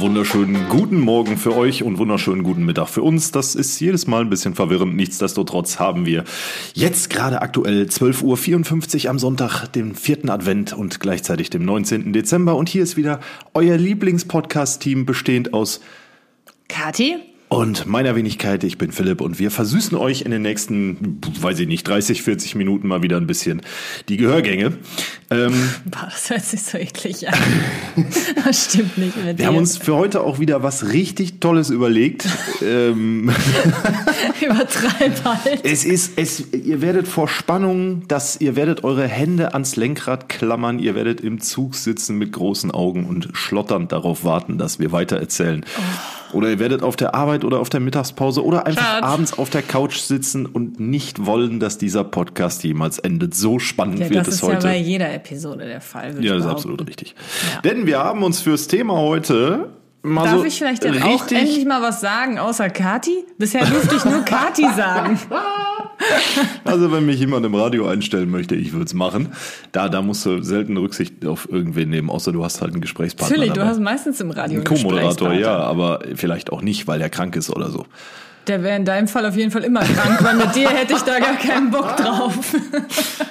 Wunderschönen guten Morgen für euch und wunderschönen guten Mittag für uns. Das ist jedes Mal ein bisschen verwirrend. Nichtsdestotrotz haben wir jetzt gerade aktuell 12.54 Uhr am Sonntag, den vierten Advent und gleichzeitig dem 19. Dezember. Und hier ist wieder euer Lieblingspodcast-Team bestehend aus Kathi und meiner Wenigkeit, ich bin Philipp und wir versüßen euch in den nächsten, weiß ich nicht, 30, 40 Minuten mal wieder ein bisschen die Gehörgänge. Ähm, Boah, das hört sich so eklig an. das stimmt nicht mit Wir dir. haben uns für heute auch wieder was richtig Tolles überlegt. ähm, Übertreib halt. es ist, es, ihr werdet vor Spannung, dass ihr werdet eure Hände ans Lenkrad klammern, ihr werdet im Zug sitzen mit großen Augen und schlotternd darauf warten, dass wir weiter erzählen. Oh. Oder ihr werdet auf der Arbeit oder auf der Mittagspause oder einfach Schatz. abends auf der Couch sitzen und nicht wollen, dass dieser Podcast jemals endet. So spannend Ja, wird das es ist heute. ja bei jeder Episode der Fall. Ja, das ist absolut richtig. Ja. Denn wir haben uns fürs Thema heute mal Darf so ich vielleicht dann auch endlich mal was sagen, außer Kati? Bisher durfte ich nur Kati sagen. Also wenn mich jemand im Radio einstellen möchte, ich würde es machen. Da, da musst du selten Rücksicht auf irgendwen nehmen, außer du hast halt einen Gesprächspartner Natürlich, du hast meistens im Radio einen Co-Moderator, ja, aber vielleicht auch nicht, weil er krank ist oder so. Der wäre in deinem Fall auf jeden Fall immer krank, weil mit dir hätte ich da gar keinen Bock drauf.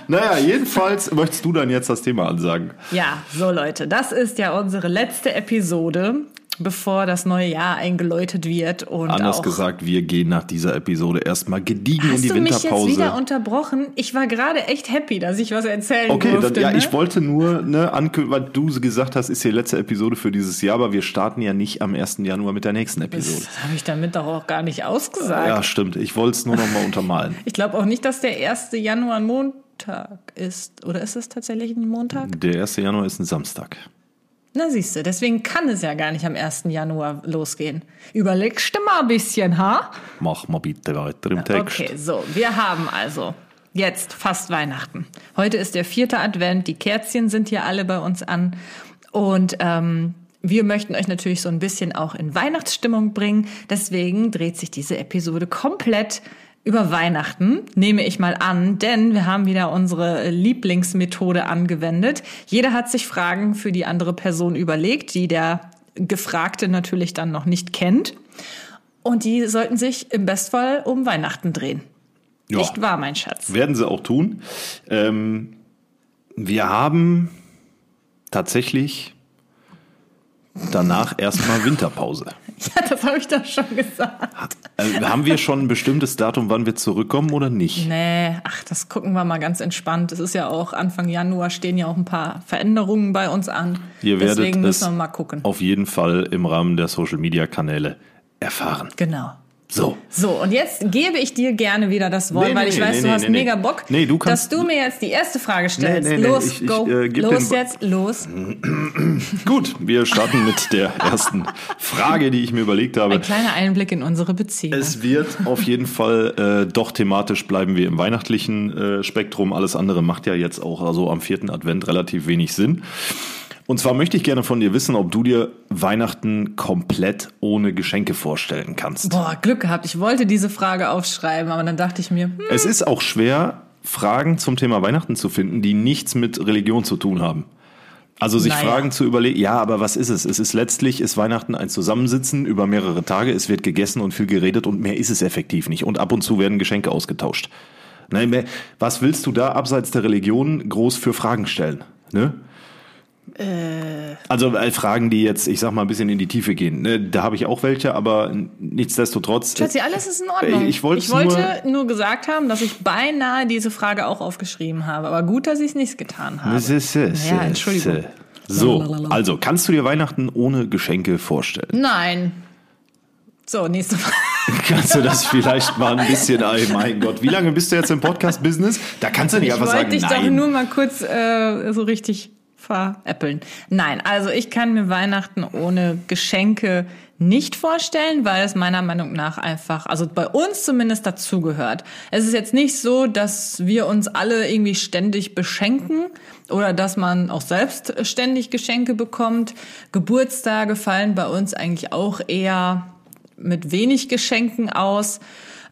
Naja, jedenfalls möchtest du dann jetzt das Thema ansagen. Ja, so Leute, das ist ja unsere letzte Episode, bevor das neue Jahr eingeläutet wird. Und Anders gesagt, wir gehen nach dieser Episode erstmal gediegen in Hast die du mich jetzt Winterpause. wieder unterbrochen? Ich war gerade echt happy, dass ich was erzählen Okay, durfte. dann, ja, ne? ich wollte nur ne, ankündigen, weil du gesagt hast, ist die letzte Episode für dieses Jahr, aber wir starten ja nicht am 1. Januar mit der nächsten Episode. Das habe ich damit doch auch gar nicht ausgesagt. Ja, stimmt. Ich wollte es nur noch mal untermalen. Ich glaube auch nicht, dass der 1. Januar ein Montag ist. Oder ist es tatsächlich ein Montag? Der 1. Januar ist ein Samstag. Na siehst du, deswegen kann es ja gar nicht am 1. Januar losgehen. Überlegst du mal ein bisschen, ha? Mach mal bitte weiter im Text. Okay, so, wir haben also jetzt fast Weihnachten. Heute ist der vierte Advent, die Kerzchen sind hier alle bei uns an und ähm, wir möchten euch natürlich so ein bisschen auch in Weihnachtsstimmung bringen. Deswegen dreht sich diese Episode komplett über Weihnachten, nehme ich mal an, denn wir haben wieder unsere Lieblingsmethode angewendet. Jeder hat sich Fragen für die andere Person überlegt, die der Gefragte natürlich dann noch nicht kennt. Und die sollten sich im Bestfall um Weihnachten drehen. Ja. Nicht wahr, mein Schatz? Werden sie auch tun. Ähm, wir haben tatsächlich danach erstmal Winterpause. Ja, das habe ich doch schon gesagt. Äh, haben wir schon ein bestimmtes Datum, wann wir zurückkommen oder nicht? Nee, ach, das gucken wir mal ganz entspannt. Es ist ja auch Anfang Januar stehen ja auch ein paar Veränderungen bei uns an. Ihr werdet Deswegen es müssen wir mal gucken. auf jeden Fall im Rahmen der Social Media Kanäle erfahren. Genau. So. So, und jetzt gebe ich dir gerne wieder das Wort, Nee, weil nee, ich weiß, nee, du hast mega Bock, du kannst- dass du mir jetzt die erste Frage stellst. Los, ich- ich, go. äh, geb los jetzt, los. Gut, wir starten mit der ersten Frage, die ich mir überlegt habe. Ein kleiner Einblick in unsere Beziehung. Es wird auf jeden Fall äh, doch thematisch bleiben wir im weihnachtlichen äh, Spektrum. Alles andere macht ja jetzt auch also am vierten Advent relativ wenig Sinn. Und zwar möchte ich gerne von dir wissen, ob du dir Weihnachten komplett ohne Geschenke vorstellen kannst. Boah, Glück gehabt. Ich wollte diese Frage aufschreiben, aber dann dachte ich mir, hm, Es ist auch schwer, Fragen zum Thema Weihnachten zu finden, die nichts mit Religion zu tun haben. Also sich Naja. Fragen zu überlegen, ja, aber was ist es? Es ist letztlich, ist Weihnachten ein Zusammensitzen über mehrere Tage, es wird gegessen und viel geredet und mehr ist es effektiv nicht. Und ab und zu werden Geschenke ausgetauscht. Nein, was willst du da abseits der Religion groß für Fragen stellen? Ne? Also äh, Fragen, die jetzt, ich sag mal, ein bisschen in die Tiefe gehen. Ne? Da habe ich auch welche, aber nichtsdestotrotz. Schatzi, alles ist in Ordnung. Ich wollt's ich wollte nur, gesagt haben, dass ich beinahe diese Frage auch aufgeschrieben habe. Aber gut, dass ich es nicht getan habe. Das ist es. Ja, Entschuldigung. So, also kannst du dir Weihnachten ohne Geschenke vorstellen? Nein. So, nächste Frage. Kannst du das vielleicht mal ein bisschen, ey, mein Gott, wie lange bist du jetzt im Podcast-Business? Da kannst du nicht Ich einfach wollte sagen, dich doch nein. nur mal kurz äh, so richtig veräppeln. Nein, also ich kann mir Weihnachten ohne Geschenke nicht vorstellen, weil es meiner Meinung nach einfach, also bei uns zumindest dazugehört. Es ist jetzt nicht so, dass wir uns alle irgendwie ständig beschenken. oder dass man auch selbst ständig Geschenke bekommt. Geburtstage fallen bei uns eigentlich auch eher mit wenig Geschenken aus.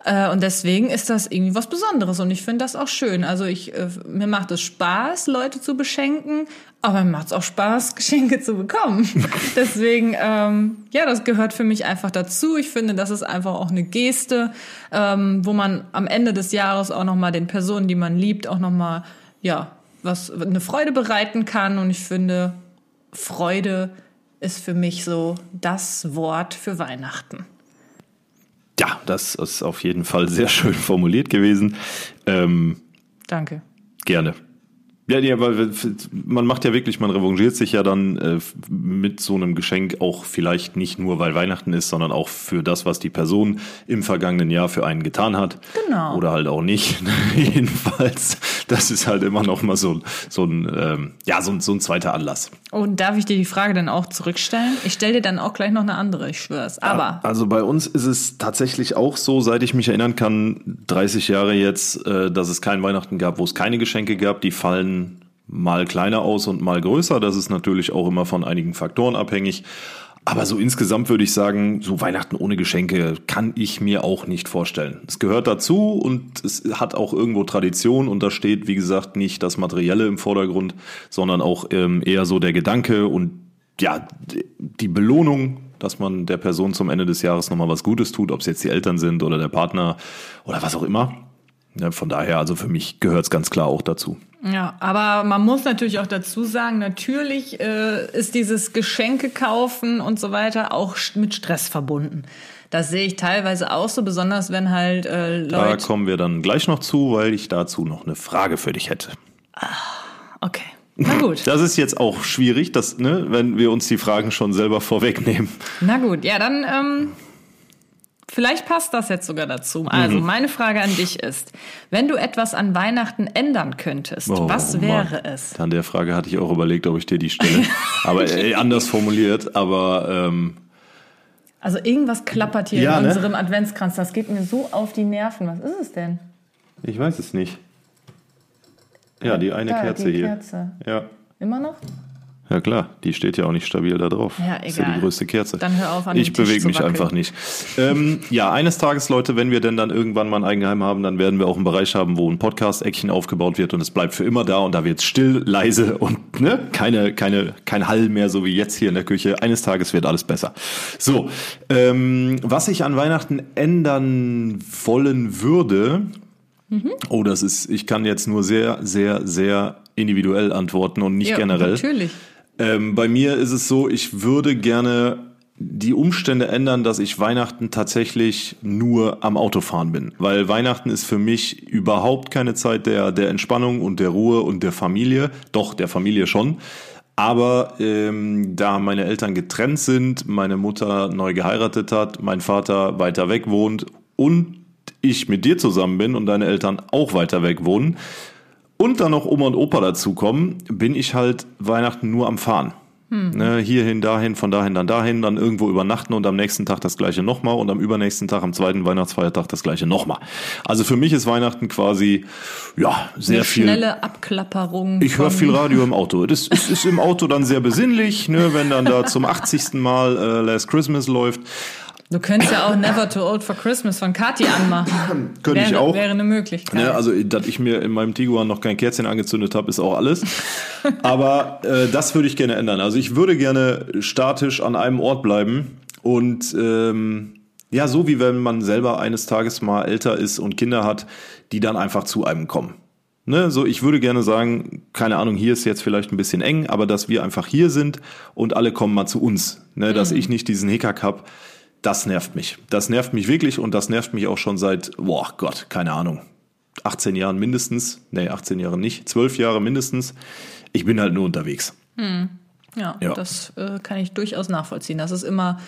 Äh, und deswegen ist das irgendwie was Besonderes und ich finde das auch schön. Also ich, äh, mir macht es Spaß, Leute zu beschenken, aber mir macht es auch Spaß, Geschenke zu bekommen. deswegen, ähm, ja, das gehört für mich einfach dazu. Ich finde, das ist einfach auch eine Geste, ähm, wo man am Ende des Jahres auch nochmal den Personen, die man liebt, auch nochmal, ja, was, eine Freude bereiten kann. Und ich finde, Freude ist für mich so das Wort für Weihnachten. Ja, das ist auf jeden Fall sehr schön formuliert gewesen. Ähm, Danke. Gerne. Ja, ja, weil man macht ja wirklich, man revanchiert sich ja dann äh, mit so einem Geschenk auch vielleicht nicht nur, weil Weihnachten ist, sondern auch für das, was die Person im vergangenen Jahr für einen getan hat. Genau. Oder halt auch nicht. Jedenfalls, das ist halt immer noch mal so, so ein, ähm, ja, so, so ein zweiter Anlass. Und darf ich dir die Frage dann auch zurückstellen? Ich stelle dir dann auch gleich noch eine andere, ich schwör's. Aber. Also bei uns ist es tatsächlich auch so, seit ich mich erinnern kann, 30 Jahre jetzt, äh, dass es kein Weihnachten gab, wo es keine Geschenke gab. Die fallen mal kleiner aus und mal größer. Das ist natürlich auch immer von einigen Faktoren abhängig. Aber so insgesamt würde ich sagen, so Weihnachten ohne Geschenke kann ich mir auch nicht vorstellen. Es gehört dazu und es hat auch irgendwo Tradition und da steht, wie gesagt, nicht das Materielle im Vordergrund, sondern auch ähm, eher so der Gedanke und ja, die Belohnung, dass man der Person zum Ende des Jahres nochmal was Gutes tut, ob es jetzt die Eltern sind oder der Partner oder was auch immer. Ja, von daher, also für mich gehört es ganz klar auch dazu. Ja, aber man muss natürlich auch dazu sagen, natürlich äh, ist dieses Geschenke kaufen und so weiter auch mit Stress verbunden. Das sehe ich teilweise auch so, besonders wenn halt äh, Leute. Da kommen wir dann gleich noch zu, weil ich dazu noch eine Frage für dich hätte. Ah, okay. Na gut. Das ist jetzt auch schwierig, dass, ne, wenn wir uns die Fragen schon selber vorwegnehmen. Na gut, ja, dann ähm, Vielleicht passt das jetzt sogar dazu. Also, mhm. meine Frage an dich ist, wenn du etwas an Weihnachten ändern könntest, oh, was wäre Mann. es? An der Frage hatte ich auch überlegt, ob ich dir die stelle. aber äh, anders formuliert, aber ähm, also irgendwas klappert hier ja, in ne? unserem Adventskranz. Das geht mir so auf die Nerven. Was ist es denn? Ich weiß es nicht. Ja, die eine da, Kerze die hier. Kerze. Ja. Immer noch? Ja klar, die steht ja auch nicht stabil da drauf. Ja, egal. Das ist ja die größte Kerze. Dann hör auf an Ich bewege mich einfach nicht. Ähm, ja, eines Tages, Leute, wenn wir denn dann irgendwann mal ein Eigenheim haben, dann werden wir auch einen Bereich haben, wo ein Podcast-Eckchen aufgebaut wird und es bleibt für immer da und da wird es still, leise und ne, keine, keine, kein Hall mehr, so wie jetzt hier in der Küche. Eines Tages wird alles besser. So, ähm, was ich an Weihnachten ändern wollen würde, mhm. oh, das ist, ich kann jetzt nur sehr, sehr, sehr individuell antworten und nicht ja, generell. Natürlich. Ähm, bei mir ist es so, ich würde gerne die Umstände ändern, dass ich Weihnachten tatsächlich nur am Autofahren bin. Weil Weihnachten ist für mich überhaupt keine Zeit der, der Entspannung und der Ruhe und der Familie. Doch, der Familie schon. Aber ähm, da meine Eltern getrennt sind, meine Mutter neu geheiratet hat, mein Vater weiter weg wohnt und ich mit dir zusammen bin und deine Eltern auch weiter weg wohnen, und dann noch Oma und Opa dazukommen, bin ich halt Weihnachten nur am Fahren. Hm. Ne, hierhin, dahin, von dahin, dann dahin, dann irgendwo übernachten und am nächsten Tag das gleiche nochmal und am übernächsten Tag, am zweiten Weihnachtsfeiertag das gleiche nochmal. Also für mich ist Weihnachten quasi, ja, sehr Eine viel. Schnelle Abklapperung. Ich höre viel Radio im Auto. Das ist, ist im Auto dann sehr besinnlich, ne, wenn dann da zum 80. Mal äh, Last Christmas läuft. Du könntest ja auch Never Too Old for Christmas von Katy anmachen. Könnte ich auch. Wäre eine Möglichkeit. Ja, also, dass ich mir in meinem Tiguan noch kein Kerzchen angezündet habe, ist auch alles. Aber äh, das würde ich gerne ändern. Also ich würde gerne statisch an einem Ort bleiben und ähm, ja, so wie wenn man selber eines Tages mal älter ist und Kinder hat, die dann einfach zu einem kommen. Ne, so, ich würde gerne sagen, keine Ahnung, hier ist jetzt vielleicht ein bisschen eng, aber dass wir einfach hier sind und alle kommen mal zu uns. Ne, mhm. Dass ich nicht diesen Hickhack hab das nervt mich. Das nervt mich wirklich und das nervt mich auch schon seit, boah Gott, keine Ahnung, 18 Jahren mindestens. Nee, 18 Jahre nicht, 12 Jahre mindestens. Ich bin halt nur unterwegs. Hm. Ja, ja, das äh, kann ich durchaus nachvollziehen. Das ist immer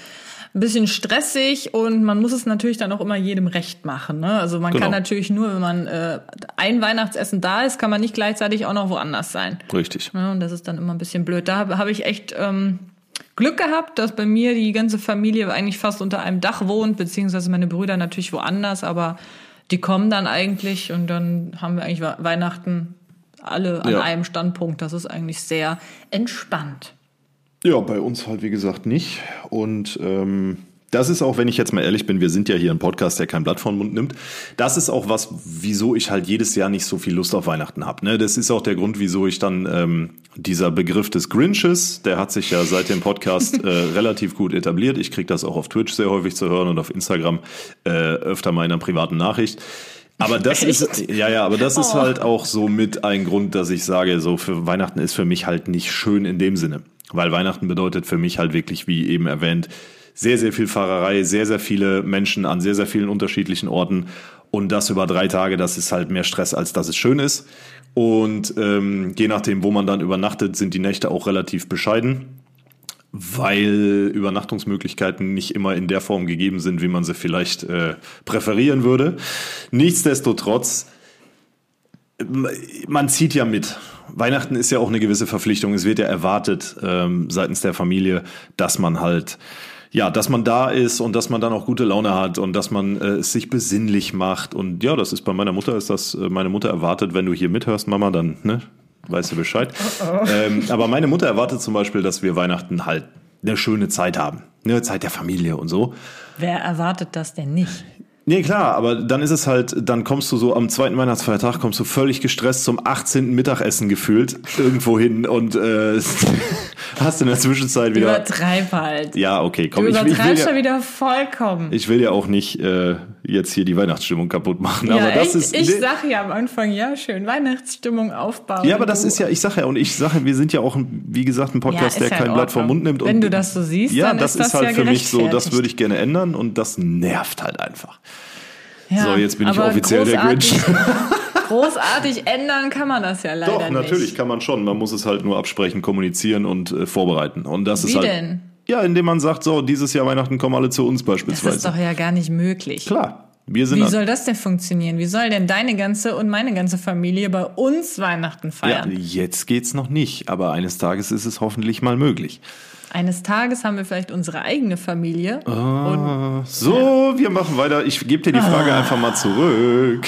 ein bisschen stressig und man muss es natürlich dann auch immer jedem recht machen. Ne? Also man genau. kann natürlich nur, wenn man äh, ein Weihnachtsessen da ist, kann man nicht gleichzeitig auch noch woanders sein. Richtig. Ja, und das ist dann immer ein bisschen blöd. Da habe hab ich echt ähm, Glück gehabt, dass bei mir die ganze Familie eigentlich fast unter einem Dach wohnt, beziehungsweise meine Brüder natürlich woanders, aber die kommen dann eigentlich und dann haben wir eigentlich Weihnachten alle an Ja. einem Standpunkt. Das ist eigentlich sehr entspannt. Ja, bei uns halt wie gesagt nicht. Und ähm, das ist auch, wenn ich jetzt mal ehrlich bin, wir sind ja hier ein Podcast, der kein Blatt vor den Mund nimmt. Das ist auch was, wieso ich halt jedes Jahr nicht so viel Lust auf Weihnachten habe. Ne? Das ist auch der Grund, wieso ich dann ähm, dieser Begriff des Grinches, der hat sich ja seit dem Podcast äh, relativ gut etabliert. Ich kriege das auch auf Twitch sehr häufig zu hören und auf Instagram äh, öfter mal in einer privaten Nachricht. Aber das ist, ja, ja, aber das ist Oh. halt auch so mit ein Grund, dass ich sage, so für Weihnachten ist für mich halt nicht schön in dem Sinne. Weil Weihnachten bedeutet für mich halt wirklich, wie eben erwähnt, sehr, sehr viel Fahrerei, sehr, sehr viele Menschen an sehr, sehr vielen unterschiedlichen Orten. Und das über drei Tage, das ist halt mehr Stress, als dass es schön ist. Und ähm, je nachdem, wo man dann übernachtet, sind die Nächte auch relativ bescheiden weil Übernachtungsmöglichkeiten nicht immer in der Form gegeben sind, wie man sie vielleicht äh, präferieren würde. Nichtsdestotrotz, ähm, man zieht ja mit. Weihnachten ist ja auch eine gewisse Verpflichtung. Es wird ja erwartet ähm, seitens der Familie, dass man halt ja, dass man da ist und dass man dann auch gute Laune hat und dass man äh, es sich besinnlich macht. Und ja, das ist bei meiner Mutter, ist das, äh, meine Mutter erwartet, wenn du hier mithörst, Mama, dann, ne, weißt du Bescheid. Ähm, aber meine Mutter erwartet zum Beispiel, dass wir Weihnachten halt eine schöne Zeit haben. Eine Zeit der Familie und so. Wer erwartet das denn nicht? Nee, klar, aber dann ist es halt, dann kommst du so am zweiten Weihnachtsfeiertag, kommst du völlig gestresst zum 18. Mittagessen gefühlt irgendwo hin und äh, hast in der Zwischenzeit wieder. Übertreib halt. Ja, okay, Du komm, ich, ich, will übertreibst ja, schon wieder vollkommen. ich will ja auch nicht äh, jetzt hier die Weihnachtsstimmung kaputt machen. ja, aber das echt? ist. ich sage ja am Anfang, ja, schön, Weihnachtsstimmung aufbauen. ja, aber das ist ja, ich sage ja, und ich sage, wir sind ja auch, wie gesagt, ein Podcast, Ja, ist der ja kein in Blatt vom. Mund nimmt. Wenn du das so siehst, ja, dann das ist das halt ja für mich so, das würde ich gerne ändern und das nervt halt einfach. So, jetzt bin ich offiziell der Grinch. großartig ändern kann man das ja leider Doch, nicht. natürlich kann man schon. Man muss es halt nur absprechen, kommunizieren und äh, vorbereiten. Und das Wie ist halt. denn? Ja, indem man sagt, so, dieses Jahr Weihnachten kommen alle zu uns Das beispielsweise. ist doch ja gar nicht möglich. Klar. Wir sind Wie soll das denn funktionieren? Wie soll denn deine ganze und meine ganze Familie bei uns Weihnachten ja, feiern? jetzt geht's noch nicht, aber eines Tages ist es hoffentlich mal möglich. Eines Tages haben wir vielleicht unsere eigene Familie. Ah, so, wir machen weiter. Ich gebe dir die Frage Ah. einfach mal zurück.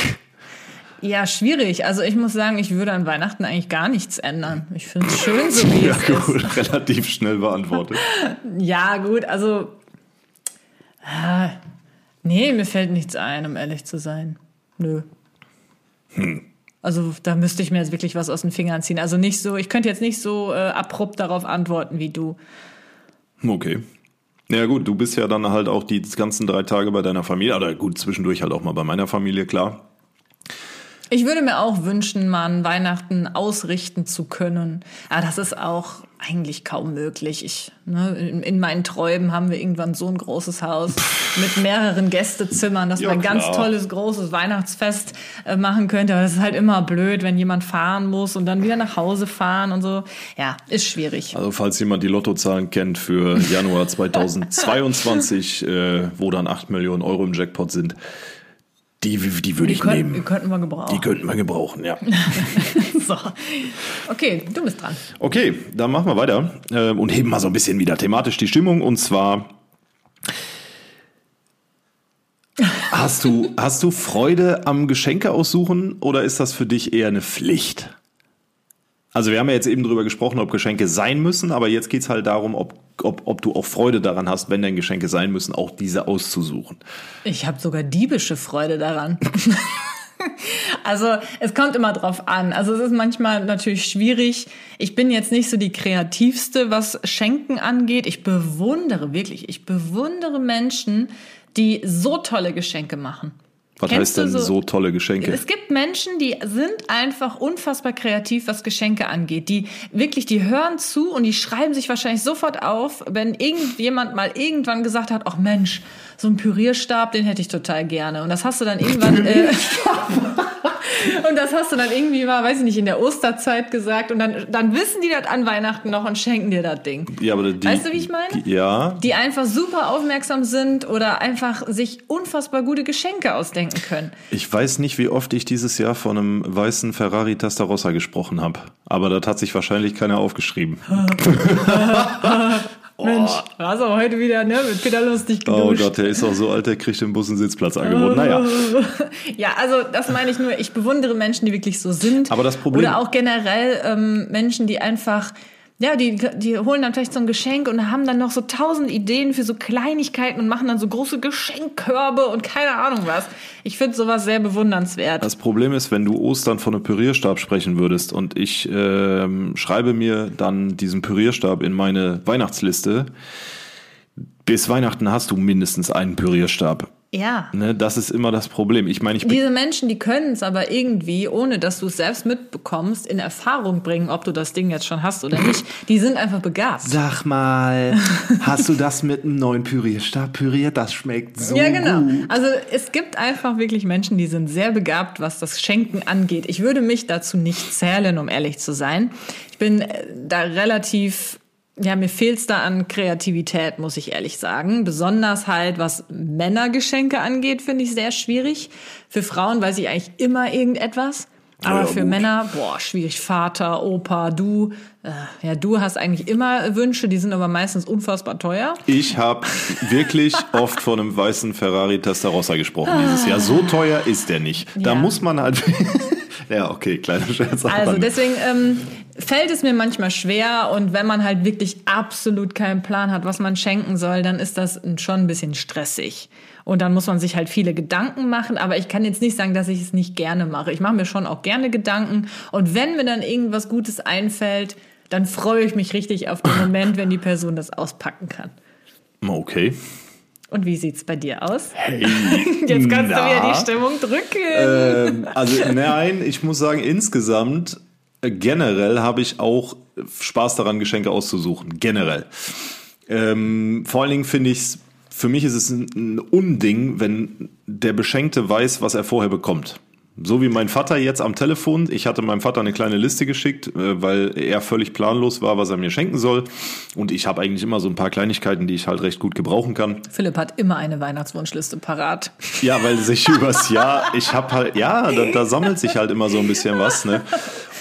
Ja, schwierig. Also ich muss sagen, ich würde an Weihnachten eigentlich gar nichts ändern. Ich finde es schön, so wie Ja, es ist. gut, relativ schnell beantwortet. Ja, gut, also. Ah, nee, mir fällt nichts ein, um ehrlich zu sein. Nö. Hm. Also da müsste ich mir jetzt wirklich was aus den Fingern ziehen. Also nicht so, ich könnte jetzt nicht so äh, abrupt darauf antworten wie du. Okay. Ja gut, du bist ja dann halt auch die ganzen drei Tage bei deiner Familie, oder gut, zwischendurch halt auch mal bei meiner Familie, klar. Ich würde mir auch wünschen, mal an Weihnachten ausrichten zu können. Aber das ist auch eigentlich kaum möglich. Ich, ne, in, in meinen Träumen haben wir irgendwann so ein großes Haus mit mehreren Gästezimmern, dass Ja, man ein ganz klar. tolles, großes Weihnachtsfest äh, machen könnte. Aber das ist halt immer blöd, wenn jemand fahren muss und dann wieder nach Hause fahren und so. Ja, ist schwierig. Also falls jemand die Lottozahlen kennt für Januar 2022, äh, wo dann 8 Millionen Euro im Jackpot sind, die, die würde ich könnten, die nehmen. könnten wir gebrauchen. Die könnten wir gebrauchen, ja. so. Okay, du bist dran. Okay, dann machen wir weiter äh, und heben mal so ein bisschen wieder thematisch die Stimmung. Und zwar hast du, hast du Freude am Geschenke aussuchen oder ist das für dich eher eine Pflicht? Also wir haben ja jetzt eben drüber gesprochen, ob Geschenke sein müssen, aber jetzt geht's halt darum, ob, ob, ob du auch Freude daran hast, wenn denn Geschenke sein müssen, auch diese auszusuchen. Ich habe sogar diebische Freude daran. also es kommt immer drauf an. Also es ist manchmal natürlich schwierig. Ich bin jetzt nicht so die kreativste, was Schenken angeht. Ich bewundere wirklich, ich bewundere Menschen, die so tolle Geschenke machen. Was Kennst heißt denn so, so- tolle Geschenke? Es gibt Menschen, die sind einfach unfassbar kreativ, was Geschenke angeht. Die wirklich, die hören zu und die schreiben sich wahrscheinlich sofort auf, wenn irgendjemand mal irgendwann gesagt hat, ach Mensch, so ein Pürierstab, den hätte ich total gerne. Und das hast du dann irgendwann, äh, und das hast du dann irgendwie mal, weiß ich nicht, in der Osterzeit gesagt und dann, dann wissen die das an Weihnachten noch und schenken dir das Ding. ja, aber die, Weißt du, wie ich meine? Die, ja, Die einfach super aufmerksam sind oder einfach sich unfassbar gute Geschenke ausdenken können. Ich weiß nicht, wie oft ich dieses Jahr von einem weißen Ferrari Testarossa gesprochen habe. Aber das hat sich wahrscheinlich keiner aufgeschrieben. Mensch, hast aber heute wieder ne, mit Peter lustig geduscht. Oh Gott, der ist auch so alt, der kriegt im Bus einen Sitzplatz angeboten. Naja. Ja, also das meine ich nur, ich bewundere Menschen, die wirklich so sind. Aber das Problem- Oder auch generell ähm, Menschen, die einfach, ja, die, die holen dann vielleicht so ein Geschenk und haben dann noch so tausend Ideen für so Kleinigkeiten und machen dann so große Geschenkkörbe und keine Ahnung was. Ich finde sowas sehr bewundernswert. Das Problem ist, wenn du Ostern von einem Pürierstab sprechen würdest und ich ähm, schreibe mir dann diesen Pürierstab in meine Weihnachtsliste, bis Weihnachten hast du mindestens einen Pürierstab. Ja. Ne, das ist immer das Problem. Ich meine, ich bin Diese Menschen, die können es aber irgendwie, ohne dass du es selbst mitbekommst, in Erfahrung bringen, ob du das Ding jetzt schon hast oder nicht. Die sind einfach begabt. Sag mal, hast du das mit einem neuen Pürierstab püriert? Das schmeckt so ja, genau. gut. Also es gibt einfach wirklich Menschen, die sind sehr begabt, was das Schenken angeht. Ich würde mich dazu nicht zählen, um ehrlich zu sein. Ich bin äh, da relativ, ja, mir fehlt's da an Kreativität, muss ich ehrlich sagen. Besonders halt, was Männergeschenke angeht, finde ich sehr schwierig. Für Frauen weiß ich eigentlich immer irgendetwas. Aber Ja, für gut. Männer, boah, schwierig. Vater, Opa, du. Äh, ja, du hast eigentlich immer Wünsche, die sind aber meistens unfassbar teuer. Ich habe wirklich oft von einem weißen Ferrari Testarossa gesprochen dieses Jahr. So teuer ist der nicht. Da Ja. muss man halt. ja, okay, kleiner Scherz. Also deswegen ähm, fällt es mir manchmal schwer und wenn man halt wirklich absolut keinen Plan hat, was man schenken soll, dann ist das schon ein bisschen stressig. Und dann muss man sich halt viele Gedanken machen, aber ich kann jetzt nicht sagen, dass ich es nicht gerne mache. Ich mache mir schon auch gerne Gedanken und wenn mir dann irgendwas Gutes einfällt, dann freue ich mich richtig auf den Moment, wenn die Person das auspacken kann. Okay. Und wie sieht's bei dir aus? Hey, Jetzt kannst na. du wieder die Stimmung drücken. Ähm, also nein, ich muss sagen, insgesamt generell habe ich auch Spaß daran, Geschenke auszusuchen. Generell. Ähm, vor allen Dingen finde ich es, für mich ist es ein, Unding, wenn der Beschenkte weiß, was er vorher bekommt. So wie mein Vater jetzt am Telefon. Ich hatte meinem Vater eine kleine Liste geschickt, äh, weil er völlig planlos war, was er mir schenken soll. Und ich habe eigentlich immer so ein paar Kleinigkeiten, die ich halt recht gut gebrauchen kann. Philipp hat immer eine Weihnachtswunschliste parat. Ja, weil sich übers Jahr, ich habe halt, ja, da, da sammelt sich halt immer so ein bisschen was, ne?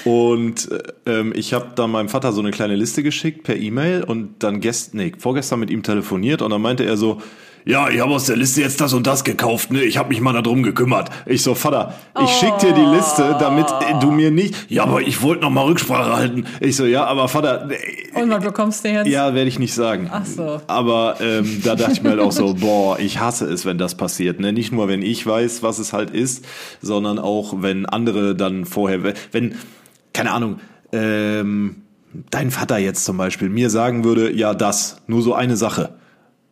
Und ähm, ich habe dann meinem Vater so eine kleine Liste geschickt per E-Mail und dann gest, nee, vorgestern mit ihm telefoniert und dann meinte er so, ja, ich habe aus der Liste jetzt das und das gekauft, ne? Ich habe mich mal darum gekümmert. Ich so, Vater, ich schick dir die Liste, damit äh, du mir nicht. Ja, aber ich wollte noch mal Rücksprache halten. Ich so, ja, aber Vater, äh, Und was bekommst du jetzt? ja, werde ich nicht sagen. Ach so. Aber ähm, da dachte ich mir halt auch so, boah, ich hasse es, wenn das passiert. Ne? Nicht nur, wenn ich weiß, was es halt ist, sondern auch, wenn andere dann vorher, wenn, keine Ahnung, ähm, dein Vater jetzt zum Beispiel mir sagen würde, ja, das, nur so eine Sache.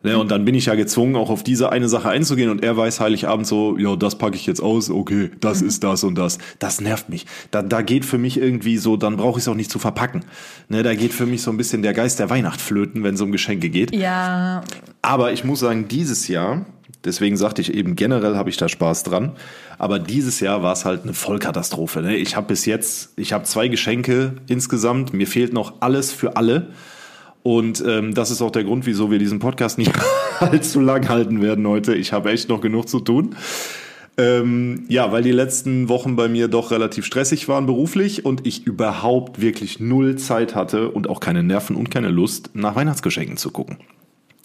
Ne, und dann bin ich ja gezwungen, auch auf diese eine Sache einzugehen und er weiß Heiligabend so, ja, das packe ich jetzt aus, okay, das ist das und das. Das nervt mich. Da, da geht für mich irgendwie so, dann brauche ich es auch nicht zu verpacken. Ne, da geht für mich so ein bisschen der Geist der Weihnacht flöten, wenn es um Geschenke geht. Ja, Aber ich muss sagen, dieses Jahr, deswegen sagte ich eben, generell habe ich da Spaß dran. Aber dieses Jahr war es halt eine Vollkatastrophe. Ne? Ich habe bis jetzt, ich habe zwei Geschenke insgesamt. Mir fehlt noch alles für alle. Und ähm, das ist auch der Grund, wieso wir diesen Podcast nicht allzu lang halten werden heute. Ich habe echt noch genug zu tun. Ähm, ja, weil die letzten Wochen bei mir doch relativ stressig waren beruflich und ich überhaupt wirklich null Zeit hatte und auch keine Nerven und keine Lust, nach Weihnachtsgeschenken zu gucken.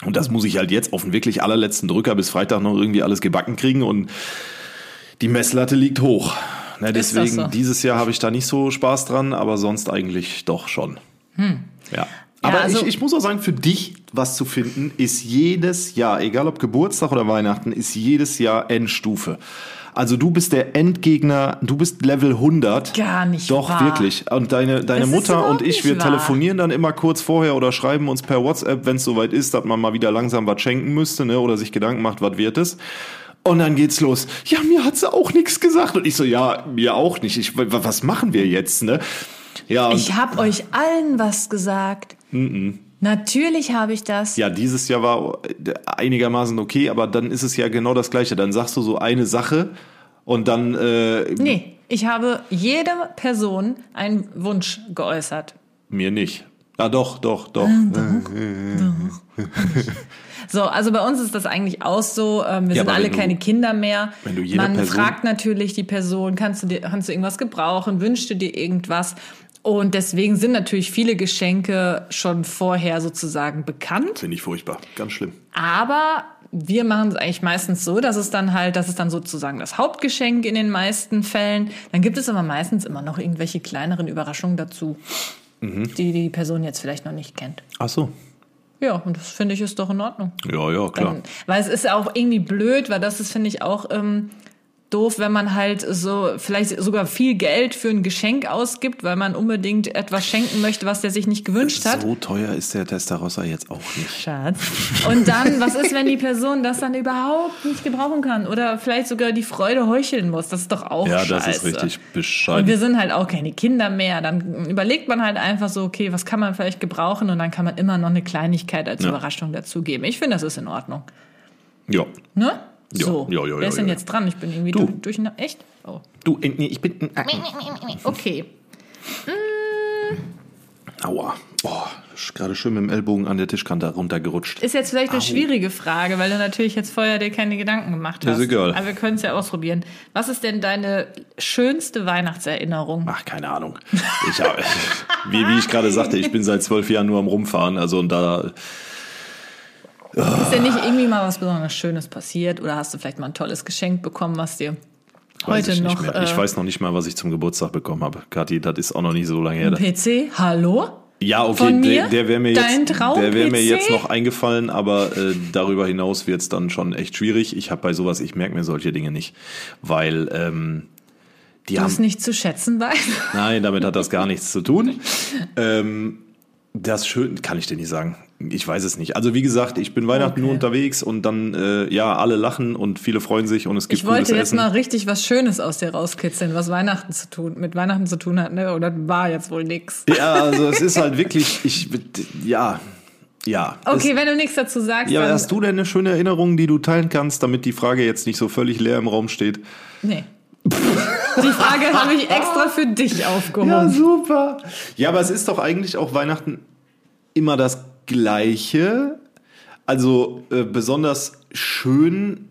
Und das muss ich halt jetzt auf den wirklich allerletzten Drücker bis Freitag noch irgendwie alles gebacken kriegen und die Messlatte liegt hoch. Ne, deswegen, so? dieses Jahr habe ich da nicht so Spaß dran, aber sonst eigentlich doch schon. Ja. Aber also- ich, ich muss auch sagen, für dich was zu finden, ist jedes Jahr, egal ob Geburtstag oder Weihnachten, ist jedes Jahr Endstufe. Also du bist der Endgegner, du bist Level 100. Gar nicht Doch, wahr. wirklich. Und deine, deine Das Mutter und ich, wir wahr. telefonieren dann immer kurz vorher oder schreiben uns per WhatsApp, wenn es soweit ist, dass man mal wieder langsam was schenken müsste ne, oder sich Gedanken macht, was wird es. Und dann geht's los. Ja, mir hat sie auch nichts gesagt. Und ich so, ja, mir auch nicht. Ich, wa- was machen wir jetzt? Ne? Ja, ich habe euch allen was gesagt. Natürlich habe ich das. Ja, dieses Jahr war einigermaßen okay, aber dann ist es ja genau das Gleiche. Dann sagst du so eine Sache und dann, äh, Nee, ich habe jede Person einen Wunsch geäußert. mir nicht. Ah, doch, doch, doch. So, also bei uns ist das eigentlich auch so. Ähm, wir Ja, sind alle du- keine Kinder mehr. wenn du jeder Man Person- fragt natürlich die Person, kannst du dir, kannst du irgendwas gebrauchen, wünschst du dir irgendwas? Und deswegen sind natürlich viele Geschenke schon vorher sozusagen bekannt. Finde ich furchtbar. Ganz schlimm. Aber wir machen es eigentlich meistens so, dass es dann halt, das ist dann sozusagen das Hauptgeschenk in den meisten Fällen. Dann gibt es aber meistens immer noch irgendwelche kleineren Überraschungen dazu, die die Person jetzt vielleicht noch nicht kennt. Ach so. Ja, und das finde ich ist doch in Ordnung. Ja, ja, klar. Dann, weil es ist ja auch irgendwie blöd, weil das ist, finde ich, auch ähm, doof, wenn man halt so vielleicht sogar viel Geld für ein Geschenk ausgibt, weil man unbedingt etwas schenken möchte, was der sich nicht gewünscht hat. So teuer ist der Testarossa jetzt auch nicht. Schatz. Und dann, was ist, wenn die Person das dann überhaupt nicht gebrauchen kann oder vielleicht sogar die Freude heucheln muss? Das ist doch auch Ja, scheiße. das ist richtig Und bescheiden. wir sind halt auch keine Kinder mehr. Dann überlegt man halt einfach so, okay, was kann man vielleicht gebrauchen? Und dann kann man immer noch eine Kleinigkeit als Ja. Überraschung dazugeben. Ich finde, das ist in Ordnung. Ja. Ne? Ja, so. ja, ja, Wer ist denn ja. jetzt dran? Ich bin irgendwie Du. durch, durch Echt? Oh. Du, äh, nee, ich bin. äh, Okay. Aua. Boah, ist gerade schön mit dem Ellbogen an der Tischkante runtergerutscht. Ist jetzt vielleicht eine schwierige Frage, weil du natürlich jetzt vorher dir keine Gedanken gemacht Ist hast. egal. Aber wir können es ja ausprobieren. Was ist denn deine schönste Weihnachtserinnerung? Ach, keine Ahnung. Ich hab, wie, wie ich gerade sagte, ich bin seit zwölf Jahren nur am Rumfahren. Also und da. Ist denn nicht irgendwie mal was besonders Schönes passiert? Oder hast du vielleicht mal ein tolles Geschenk bekommen, was dir Weiß heute ich noch nicht mehr. Ich äh, weiß noch nicht mal, was ich zum Geburtstag bekommen habe. Kathi, das ist auch noch nicht so lange her. PC? Hallo? Ja, okay, Von der, mir? der wäre mir, Dein jetzt, der wär mir jetzt noch eingefallen, aber äh, darüber hinaus wird's dann schon echt schwierig. Ich habe bei sowas, ich merke mir solche Dinge nicht, weil ähm, die Du haben es nicht zu schätzen weißt? Nein, damit hat das gar nichts zu tun. Ähm, das schön kann ich dir nicht sagen. Ich weiß es nicht. Also wie gesagt, ich bin Weihnachten Okay. nur unterwegs und dann äh, ja alle lachen und viele freuen sich und es gibt Ich wollte jetzt Essen. mal richtig was Schönes aus dir rauskitzeln, was Weihnachten zu tun, mit Weihnachten zu tun hat, ne? Oder war jetzt wohl nix. Ja, also es ist halt wirklich, ich ja, ja. Okay, Es, wenn du nichts dazu sagst, ja, hast du denn eine schöne Erinnerung, die du teilen kannst, damit die Frage jetzt nicht so völlig leer im Raum steht? Nee. Die Frage habe ich extra für dich aufgehoben. Ja, super. Ja, aber es ist doch eigentlich auch Weihnachten immer das Gleiche. Also äh, besonders schön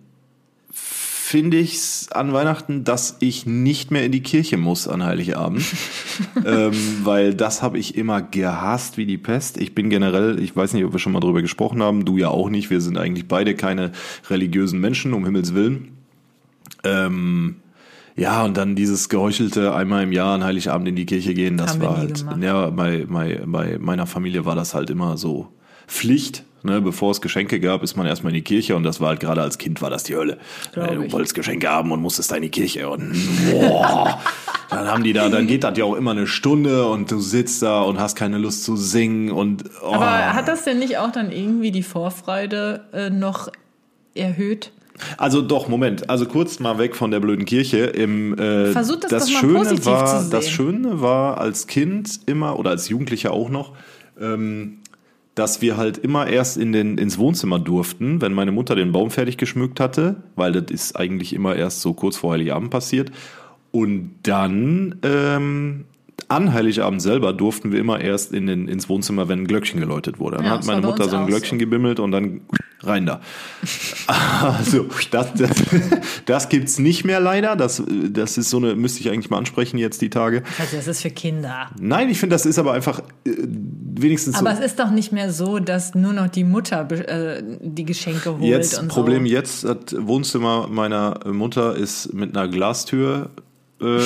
finde ich es an Weihnachten, dass ich nicht mehr in die Kirche muss an Heiligabend. ähm, weil das habe ich immer gehasst wie die Pest. Ich bin generell, ich weiß nicht, ob wir schon mal drüber gesprochen haben, du ja auch nicht. Wir sind eigentlich beide keine religiösen Menschen, um Himmels Willen. Ähm, ja, und dann dieses geheuchelte einmal im Jahr an Heiligabend in die Kirche gehen, das Haben war halt, gemacht. ja, bei, bei, bei meiner Familie war das halt immer so Pflicht. Ne, bevor es Geschenke gab, ist man erstmal in die Kirche und das war halt gerade als Kind war das die Hölle. Äh, Du wolltest Geschenke haben und musstest da in die Kirche und boah, dann haben die da, dann geht das ja auch immer eine Stunde und du sitzt da und hast keine Lust zu singen und oh. Aber hat das denn nicht auch dann irgendwie die Vorfreude äh, noch erhöht? Also doch, Moment. Also kurz mal weg von der blöden Kirche. Im, äh, Versuch das das doch mal Schöne positiv war, zu sehen. Das Schöne war als Kind immer oder als Jugendlicher auch noch, ähm, dass wir halt immer erst in den, ins Wohnzimmer durften, wenn meine Mutter den Baum fertig geschmückt hatte, weil das ist eigentlich immer erst so kurz vor Heiligabend passiert. Und dann ähm, an Heiligabend selber durften wir immer erst in den, ins Wohnzimmer, wenn ein Glöckchen geläutet wurde. Dann Ja, hat meine Mutter so ein Glöckchen so. gebimmelt und dann rein da. Also, das, das, das gibt's nicht mehr leider. Das, das ist so eine, müsste ich eigentlich mal ansprechen jetzt die Tage. Also das ist für Kinder. Nein, ich finde, das ist aber einfach äh, wenigstens Aber so. es ist doch nicht mehr so, dass nur noch die Mutter äh, die Geschenke holt Jetzt, und Problem so. jetzt, das Wohnzimmer meiner Mutter ist mit einer Glastür äh,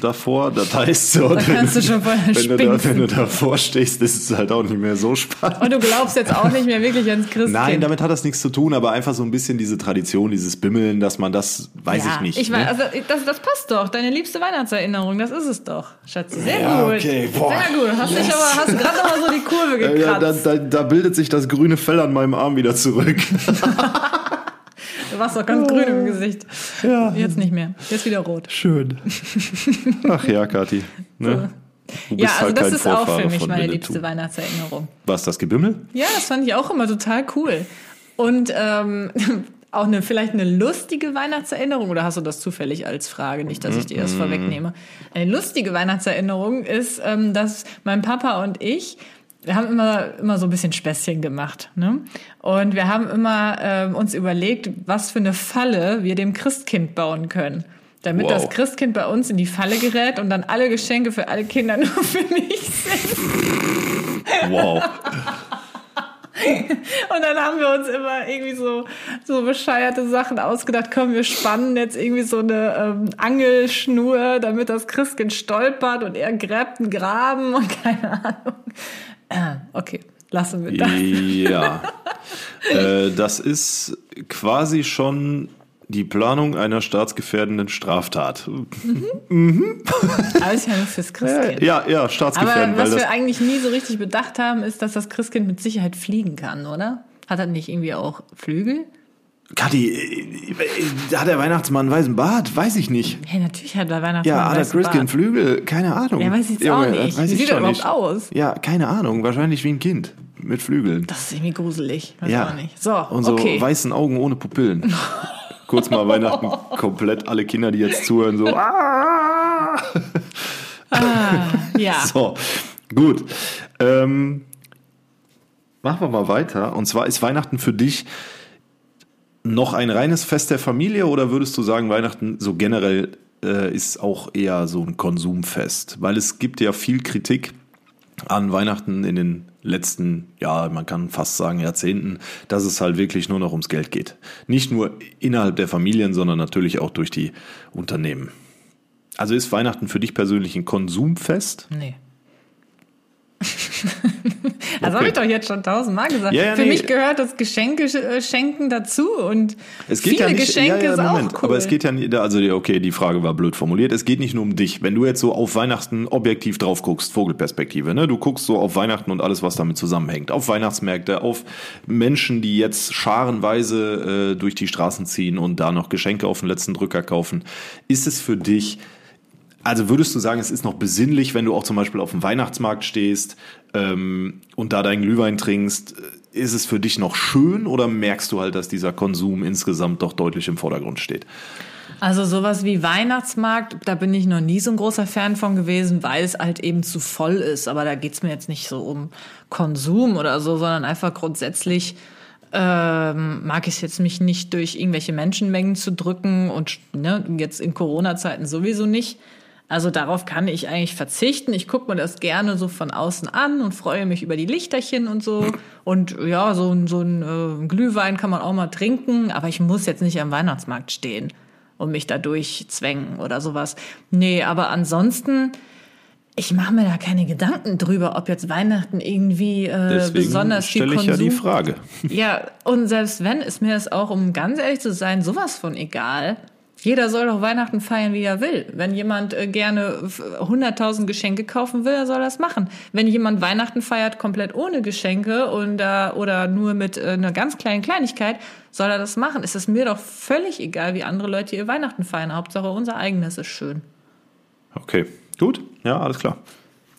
davor. Das heißt so, Da kannst du schon vorher wenn, du da, wenn du davor stehst, ist es halt auch nicht mehr so spannend. Und du glaubst jetzt auch nicht mehr wirklich ans Christkind. Nein, damit hat das nichts zu tun, aber einfach so ein bisschen diese Tradition, dieses Bimmeln, dass man das, weiß ja, ich nicht. Ich ne? weiß, also das, das passt doch. Deine liebste Weihnachtserinnerung, das ist es doch. Schatzi, sehr Ja, gut. okay, boah. Sehr gut. Hast dich aber hast gerade noch mal so die Kurve Äh, Ja, da, gekratzt. da, da bildet sich das grüne Fell an meinem Arm wieder zurück. Du warst doch ganz grün im Gesicht. Ja. Jetzt nicht mehr. Jetzt wieder rot. Schön. Ach ja, Kathi. Ne? Du Ja, also halt das ist auch Vorfahre für mich meine Winnetou. liebste Weihnachtserinnerung. Was, das Gebimmel? Ja, das fand ich auch immer total cool. Und ähm, auch eine vielleicht eine lustige Weihnachtserinnerung, oder hast du das zufällig als Frage, nicht, dass ich dir das vorwegnehme? Eine lustige Weihnachtserinnerung ist, ähm, dass mein Papa und ich, wir haben immer, immer so ein bisschen Späßchen gemacht. Ne? Und wir haben immer ähm, uns überlegt, was für eine Falle wir dem Christkind bauen können. Damit Wow. das Christkind bei uns in die Falle gerät und dann alle Geschenke für alle Kinder nur für mich sind. Wow. Und dann haben wir uns immer irgendwie so, so bescheuerte Sachen ausgedacht. Komm, wir spannen jetzt irgendwie so eine ähm, Angelschnur, damit das Christkind stolpert und er gräbt einen Graben und keine Ahnung. Äh, okay, lassen wir das. Ja. äh, das ist quasi schon die Planung einer staatsgefährdenden Straftat. Alles ja nur fürs Christkind. Ja, ja, Aber staatsgefährdend, weil was das. wir eigentlich nie so richtig bedacht haben, ist, dass das Christkind mit Sicherheit fliegen kann, oder? Hat er nicht irgendwie auch Flügel? Kathi, äh, hat der Weihnachtsmann einen weißen Bart? Weiß ich nicht. Ja, natürlich hat er Weihnachtsmann Ja, einen hat der weißen Christkind Bart. Flügel? Keine Ahnung. Ja, weiß ich jetzt auch nicht. Wie sieht er überhaupt nicht. aus? Ja, keine Ahnung. Wahrscheinlich wie ein Kind mit Flügeln. Das ist irgendwie gruselig. Weiß ja. auch nicht. So, Und so okay. weißen Augen ohne Pupillen. Kurz mal Weihnachten komplett alle Kinder, die jetzt zuhören, so. Ah! Ja. So, gut. Ähm, machen wir mal weiter. Und zwar ist Weihnachten für dich noch ein reines Fest der Familie oder würdest du sagen, Weihnachten so generell äh, ist auch eher so ein Konsumfest? Weil es gibt ja viel Kritik an Weihnachten in den letzten, ja, man kann fast sagen Jahrzehnten, dass es halt wirklich nur noch ums Geld geht. Nicht nur innerhalb der Familien, sondern natürlich auch durch die Unternehmen. Also ist Weihnachten für dich persönlich ein Konsumfest? Nee. Das Okay. habe ich doch jetzt schon tausendmal gesagt. Ja, ja, Für nee. mich gehört das Geschenke äh, schenken dazu und Es geht viele ja nicht, Geschenke ja, ist Moment, auch cool. aber es geht ja nicht, also okay, die Frage war blöd formuliert. Es geht nicht nur um dich. Wenn du jetzt so auf Weihnachten objektiv drauf guckst, Vogelperspektive, ne, du guckst so auf Weihnachten und alles, was damit zusammenhängt, auf Weihnachtsmärkte, auf Menschen, die jetzt scharenweise äh, durch die Straßen ziehen und da noch Geschenke auf den letzten Drücker kaufen, ist es für dich also würdest du sagen, es ist noch besinnlich, wenn du auch zum Beispiel auf dem Weihnachtsmarkt stehst ähm, und da deinen Glühwein trinkst? Ist es für dich noch schön oder merkst du halt, dass dieser Konsum insgesamt doch deutlich im Vordergrund steht? Also sowas wie Weihnachtsmarkt, da bin ich noch nie so ein großer Fan von gewesen, weil es halt eben zu voll ist. Aber da geht's mir jetzt nicht so um Konsum oder so, sondern einfach grundsätzlich ähm, mag ich es jetzt mich nicht durch irgendwelche Menschenmengen zu drücken und ne, jetzt in Corona-Zeiten sowieso nicht. Also darauf kann ich eigentlich verzichten. Ich gucke mir das gerne so von außen an und freue mich über die Lichterchen und so. Und ja, so, ein- so ein äh, Glühwein kann man auch mal trinken, aber ich muss jetzt nicht am Weihnachtsmarkt stehen und mich da durchzwängen oder sowas. Nee, aber ansonsten, ich mache mir da keine Gedanken drüber, ob jetzt Weihnachten irgendwie äh, Deswegen besonders viel stelle ich Konsum ja die Frage. ja, und selbst wenn, ist mir das auch, um ganz ehrlich zu sein, sowas von egal. Jeder soll doch Weihnachten feiern, wie er will. Wenn jemand äh, gerne f- 100.000 Geschenke kaufen will, er soll das machen. Wenn jemand Weihnachten feiert komplett ohne Geschenke und äh, oder nur mit äh, einer ganz kleinen Kleinigkeit, soll er das machen. Es ist mir doch völlig egal, wie andere Leute ihr Weihnachten feiern. Hauptsache unser eigenes ist schön. Okay, gut, ja, alles klar.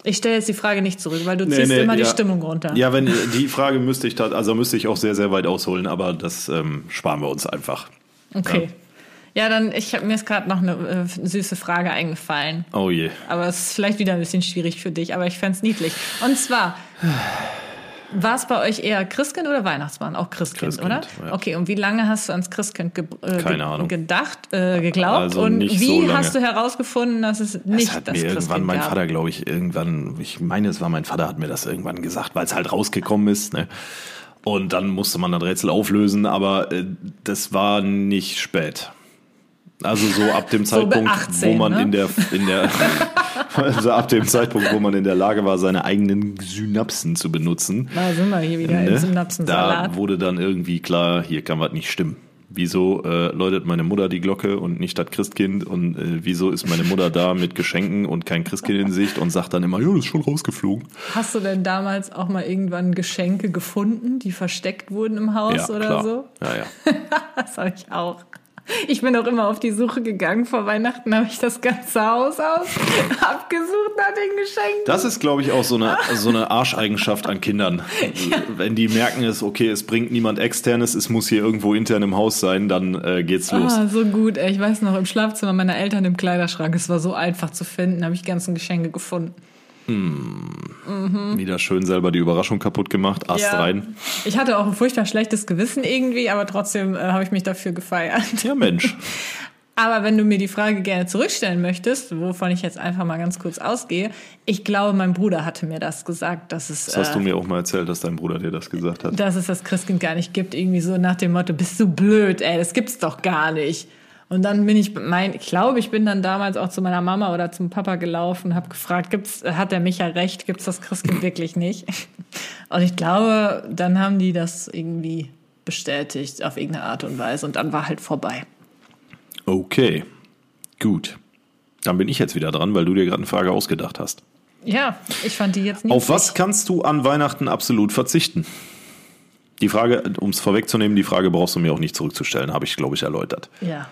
Ich stelle jetzt die Frage nicht zurück, weil du Nee, ziehst nee, immer die ja. Stimmung runter. Ja, wenn die Frage müsste ich, tat- also müsste ich auch sehr, sehr weit ausholen, aber das ähm, sparen wir uns einfach. Okay. Ja, dann, ich hab, mir ist gerade noch eine äh, süße Frage eingefallen. Oh je. Aber es ist vielleicht wieder ein bisschen schwierig für dich, aber ich fänd's niedlich. Und zwar, war es bei euch eher Christkind oder Weihnachtsmann? Auch Christkind, Christkind, oder? ja. Okay, und wie lange hast du ans Christkind ge äh, ge Ahnung. gedacht, äh, geglaubt? Also und wie so hast du herausgefunden, dass es nicht das hat das mir Christkind irgendwann mein gab? Vater, glaube ich, irgendwann, ich meine, es war mein Vater, hat mir das irgendwann gesagt, weil es halt rausgekommen ist. Ne? Und dann musste man das Rätsel auflösen, aber äh, das war nicht spät. Also so ab dem So Zeitpunkt, 18, wo man ne? in der, in der also ab dem Zeitpunkt, wo man in der Lage war, seine eigenen Synapsen zu benutzen. Da sind wir hier wieder im Ne? Synapsensalat. Da wurde dann irgendwie klar, hier kann was nicht stimmen. Wieso äh, läutet meine Mutter die Glocke und nicht das Christkind? Und äh, wieso ist meine Mutter da mit Geschenken und kein Christkind in Sicht und sagt dann immer, ja, das ist schon rausgeflogen. Hast du denn damals auch mal irgendwann Geschenke gefunden, die versteckt wurden im Haus ja, oder klar. so? Ja, ja. Das habe ich auch. Ich bin auch immer auf die Suche gegangen. Vor Weihnachten habe ich das ganze Haus aus abgesucht nach den Geschenken. Das ist, glaube ich, auch so eine, so eine Arscheigenschaft an Kindern. Wenn die merken es, okay, es bringt niemand externes, es muss hier irgendwo intern im Haus sein, dann äh, geht's los. Ah, so gut. Ey. Ich weiß noch, im Schlafzimmer meiner Eltern im Kleiderschrank, es war so einfach zu finden, habe ich die ganzen Geschenke gefunden. Wieder schön selber die Überraschung kaputt gemacht, Ast Ja. rein. Ich hatte auch ein furchtbar schlechtes Gewissen irgendwie, aber trotzdem äh, habe ich mich dafür gefeiert. Ja, Mensch. Aber wenn du mir die Frage gerne zurückstellen möchtest, wovon ich jetzt einfach mal ganz kurz ausgehe, ich glaube, mein Bruder hatte mir das gesagt, dass es. Das hast äh, du mir auch mal erzählt, dass dein Bruder dir das gesagt hat. Dass es das Christkind gar nicht gibt, irgendwie so nach dem Motto, bist du blöd, ey, das gibt's doch gar nicht. Und dann bin ich, mein, ich glaube, ich bin dann damals auch zu meiner Mama oder zum Papa gelaufen, habe gefragt, gibt's, hat der Micha recht, gibt's das Christkind wirklich nicht? Und ich glaube, dann haben die das irgendwie bestätigt auf irgendeine Art und Weise und dann war halt vorbei. Okay, gut. Dann bin ich jetzt wieder dran, weil du dir gerade eine Frage ausgedacht hast. Ja, ich fand die jetzt nicht. Auf was kannst du an Weihnachten absolut verzichten? Die Frage, um es vorwegzunehmen, die Frage brauchst du mir auch nicht zurückzustellen, habe ich, glaube ich, erläutert. Ja,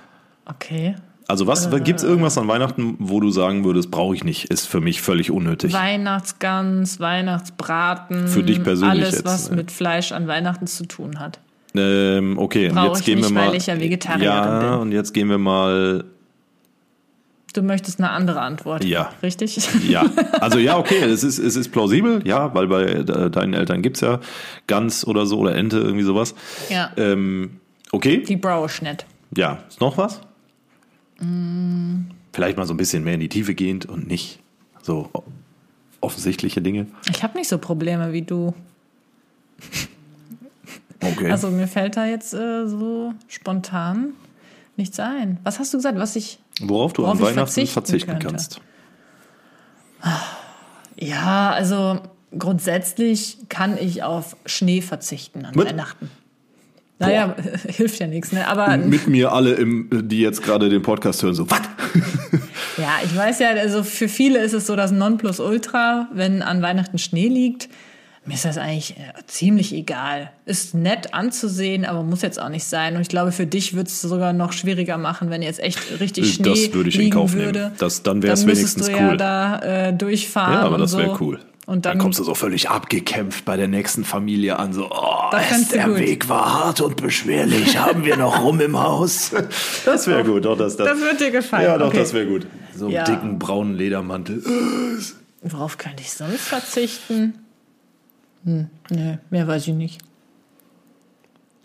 okay. Also was äh, gibt es irgendwas an Weihnachten, wo du sagen würdest, brauche ich nicht, ist für mich völlig unnötig? Weihnachtsgans, Weihnachtsbraten. Für dich persönlich Alles, jetzt, was ne? mit Fleisch an Weihnachten zu tun hat. Ähm, okay, und jetzt ich gehen nicht, wir mal. weil ich ja Vegetarierin ja, bin. und jetzt gehen wir mal. Du möchtest eine andere Antwort. Ja. Richtig? Ja, also ja, okay, es ist, es ist plausibel, ja, weil bei äh, deinen Eltern gibt's ja Gans oder so oder Ente, irgendwie sowas. Ja. Ähm, okay, Die brauche nicht. ja, ist noch was? Mm. Vielleicht mal so ein bisschen mehr in die Tiefe gehend und nicht so offensichtliche Dinge. Ich habe nicht so Probleme wie du. Okay. Also mir fällt da jetzt äh, so spontan nichts ein. Was hast du gesagt, was ich... Worauf du worauf an Weihnachten verzichten verzichten, kannst. Ja, also grundsätzlich kann ich auf Schnee verzichten an Mit- Weihnachten. Naja, hilft ja nichts, ne? Aber Mit mir alle, im, die jetzt gerade den Podcast hören, so, was? ja, ich weiß ja, also für viele ist es so das Nonplusultra, wenn an Weihnachten Schnee liegt. Mir ist das eigentlich äh, ziemlich egal. Ist nett anzusehen, aber muss jetzt auch nicht sein. Und ich glaube, für dich wird es sogar noch schwieriger machen, wenn jetzt echt richtig Schnee Das würde ich in liegen Kauf nehmen. würde. Das- dann wär's müsstest wenigstens du ja cool. da äh, durchfahren. Ja, aber das wäre so. cool. Und dann, dann kommst du so völlig abgekämpft bei der nächsten Familie an, so, oh, du der gut. Weg war hart und beschwerlich, haben wir noch rum im Haus. Das wäre gut, doch, das, das, Das wird dir gefallen, Ja, doch, okay. das wäre gut. So einen Ja. dicken braunen Ledermantel. worauf könnte ich sonst verzichten? Hm, nee, mehr weiß ich nicht.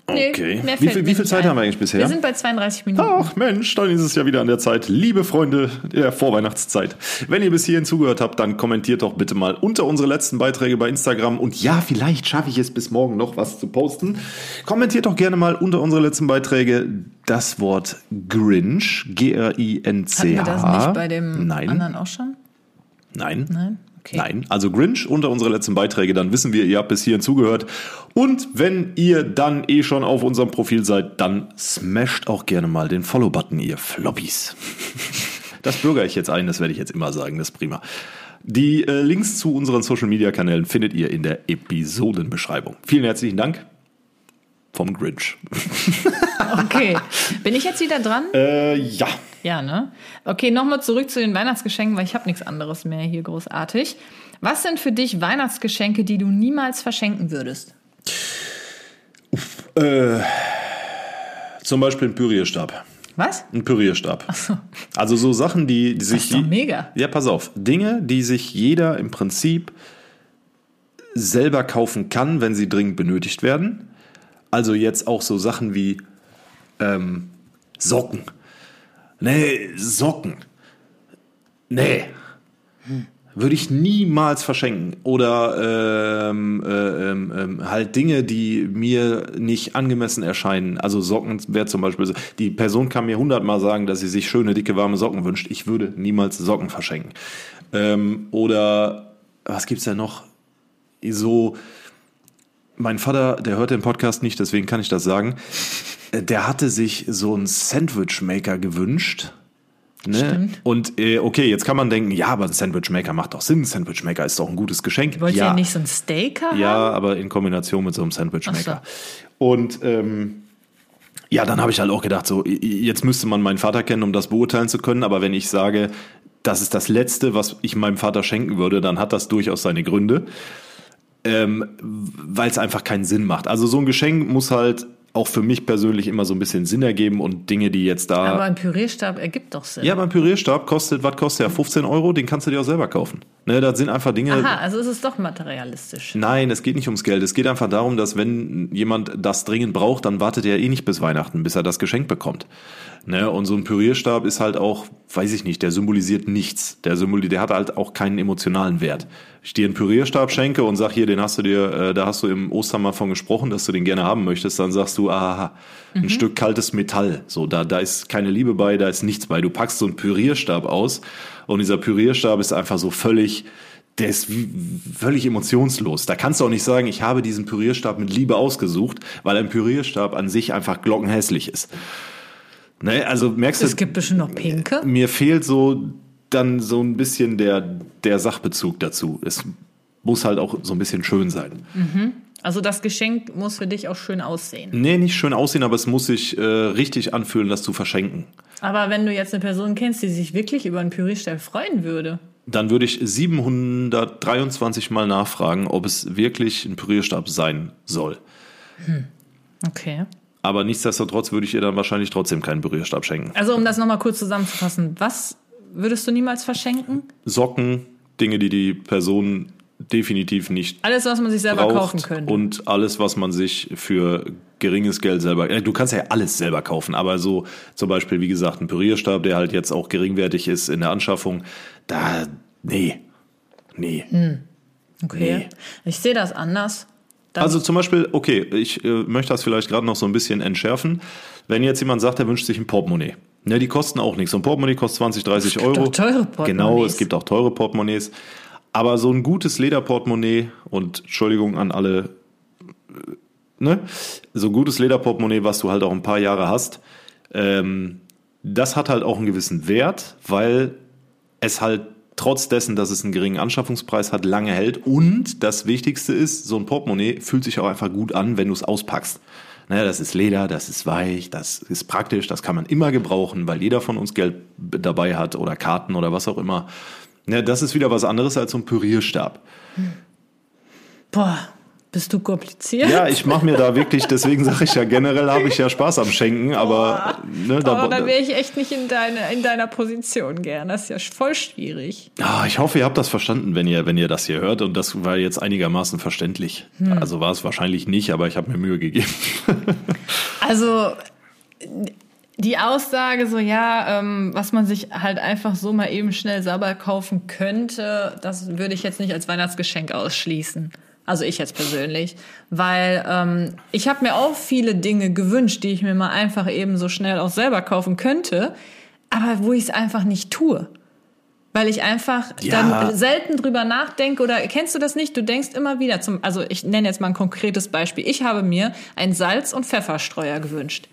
Nee, Okay. wie viel, wie viel Zeit ein. haben wir eigentlich bisher? Wir sind bei 32 Minuten. Ach Mensch, dann ist es ja wieder an der Zeit. Liebe Freunde der Vorweihnachtszeit. Wenn ihr bis hierhin zugehört habt, dann kommentiert doch bitte mal unter unsere letzten Beiträge bei Instagram. Und ja, vielleicht schaffe ich es bis morgen noch was zu posten. Kommentiert doch gerne mal unter unsere letzten Beiträge das Wort Grinch. G-R-I-N-C-H. Hatten wir das nicht bei dem Nein. anderen auch schon? Nein. Nein? Okay. Nein, also Grinch unter unsere letzten Beiträge, dann wissen wir, ihr habt bis hierhin zugehört. Und wenn ihr dann eh schon auf unserem Profil seid, dann smasht auch gerne mal den Follow-Button, ihr Floppies. Das bürger ich jetzt ein, das werde ich jetzt immer sagen, das ist prima. Die äh, Links zu unseren Social-Media-Kanälen findet ihr in der Episodenbeschreibung. Vielen herzlichen Dank vom Grinch. Okay. Bin ich jetzt wieder dran? Äh, ja. Ja, ne? Okay, nochmal zurück zu den Weihnachtsgeschenken, weil ich habe nichts anderes mehr hier großartig. Was sind für dich Weihnachtsgeschenke, die du niemals verschenken würdest? Äh, zum Beispiel ein Pürierstab. Was? Ein Pürierstab. Also so Sachen, die, die sich. ist doch mega. Ja, pass auf. Dinge, die sich jeder im Prinzip selber kaufen kann, wenn sie dringend benötigt werden. Also jetzt auch so Sachen wie ähm, Socken. Nee, Socken. Nee. Würde ich niemals verschenken. Oder ähm, äh, ähm, ähm, halt Dinge, die mir nicht angemessen erscheinen. Also Socken wäre zum Beispiel so. Die Person kann mir hundertmal sagen, dass sie sich schöne, dicke, warme Socken wünscht. Ich würde niemals Socken verschenken. Ähm, oder was gibt's denn noch? So, mein Vater, der hört den Podcast nicht, deswegen kann ich das sagen. Äh, Der hatte sich so einen Sandwich-Maker gewünscht. Ne? Stimmt. Und äh, okay, jetzt kann man denken, ja, aber ein Sandwich-Maker macht doch Sinn. Ein Sandwich-Maker ist doch ein gutes Geschenk. Wollt ja, ihr nicht so ein Steak haben? ja, aber in Kombination mit so einem Sandwich-Maker. Ach Und ähm, ja, dann habe ich halt auch gedacht, so jetzt müsste man meinen Vater kennen, um das beurteilen zu können. Aber wenn ich sage, das ist das Letzte, was ich meinem Vater schenken würde, dann hat das durchaus seine Gründe, ähm, weil es einfach keinen Sinn macht. Also so ein Geschenk muss halt auch für mich persönlich immer so ein bisschen Sinn ergeben und Dinge, die jetzt da. Aber ein Pürierstab ergibt doch Sinn. ja, beim Pürierstab kostet, was kostet der? 15 Euro, den kannst du dir auch selber kaufen. Ne, das sind einfach Dinge. Aha, also ist es doch materialistisch. Nein, es geht nicht ums Geld. Es geht einfach darum, dass wenn jemand das dringend braucht, dann wartet er eh nicht bis Weihnachten, bis er das Geschenk bekommt. Ne? Und so ein Pürierstab ist halt auch, weiß ich nicht, der symbolisiert nichts. Der symboli der hat halt auch keinen emotionalen Wert. Ich dir einen Pürierstab schenke und sag hier, den hast du dir, äh, da hast du im Ostern mal von gesprochen, dass du den gerne haben möchtest, dann sagst du, aha, ein Stück kaltes Metall. So, da, da ist keine Liebe bei, da ist nichts bei. Du packst so einen Pürierstab aus und dieser Pürierstab ist einfach so völlig, der ist wie, völlig emotionslos. Da kannst du auch nicht sagen, ich habe diesen Pürierstab mit Liebe ausgesucht, weil ein Pürierstab an sich einfach glockenhässlich ist. Ne, also merkst du, Es gibt bestimmt noch pinke. mir fehlt so dann so ein bisschen der, der Sachbezug dazu. Es muss halt auch so ein bisschen schön sein. Also das Geschenk muss für dich auch schön aussehen. Nee, nicht schön aussehen, aber es muss sich äh, richtig anfühlen, das zu verschenken. Aber wenn du jetzt eine Person kennst, die sich wirklich über einen Pürierstab freuen würde, Dann würde ich 723 Mal nachfragen, ob es wirklich ein Pürierstab sein soll. okay. Aber nichtsdestotrotz würde ich ihr dann wahrscheinlich trotzdem keinen Pürierstab schenken. Also um das nochmal kurz zusammenzufassen, was würdest du niemals verschenken? Socken, Dinge, die die Person definitiv nicht Alles, was man sich selber kaufen könnte. und alles, was man sich für geringes Geld selber, du kannst ja alles selber kaufen, aber so zum Beispiel, wie gesagt, ein Pürierstab, der halt jetzt auch geringwertig ist in der Anschaffung, da, nee, nee. Hm. okay. Ich sehe das anders. Dann, Also zum Beispiel, okay, ich äh, möchte das vielleicht gerade noch so ein bisschen entschärfen. Wenn jetzt jemand sagt, er wünscht sich ein Portemonnaie. Ne, die kosten auch nichts. So ein Portemonnaie kostet 20, 30 gibt Euro. auch teure Portemonnaies. Genau, es gibt auch teure Portemonnaies. Aber so ein gutes Lederportemonnaie und Entschuldigung an alle, äh, ne, so ein gutes Lederportemonnaie, was du halt auch ein paar Jahre hast, ähm, das hat halt auch einen gewissen Wert, weil es halt trotz dessen, dass es einen geringen Anschaffungspreis hat, lange hält. Und das Wichtigste ist, so ein Portemonnaie fühlt sich auch einfach gut an, wenn du es auspackst. Naja, das ist Leder, das ist weich, das ist praktisch, das kann man immer gebrauchen, weil jeder von uns Geld dabei hat oder Karten oder was auch immer. Ja, das ist wieder was anderes als so ein Pürierstab. boah, bist du kompliziert? Ja, ich mache mir da wirklich, deswegen sage ich ja, generell habe ich ja Spaß am Schenken, aber ne, da, Oh, da wäre ich echt nicht in, deine, in deiner Position gern. Das ist ja voll schwierig. Ah, ich hoffe, ihr habt das verstanden, wenn ihr, wenn ihr das hier hört. Und das war jetzt einigermaßen verständlich. Also war es wahrscheinlich nicht, aber ich habe mir Mühe gegeben. Also die Aussage so, ja, ähm, was man sich halt einfach so mal eben schnell selber kaufen könnte, das würde ich jetzt nicht als Weihnachtsgeschenk ausschließen. Also ich jetzt persönlich, weil ähm, ich habe mir auch viele Dinge gewünscht, die ich mir mal einfach eben so schnell auch selber kaufen könnte, aber wo ich es einfach nicht tue. Weil ich einfach Ja. dann selten drüber nachdenke oder kennst du das nicht? Du denkst immer wieder zum, also ich nenne jetzt mal ein konkretes Beispiel. Ich habe mir einen Salz- und Pfefferstreuer gewünscht.